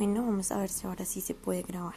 Bueno, vamos a ver si ahora sí se puede grabar.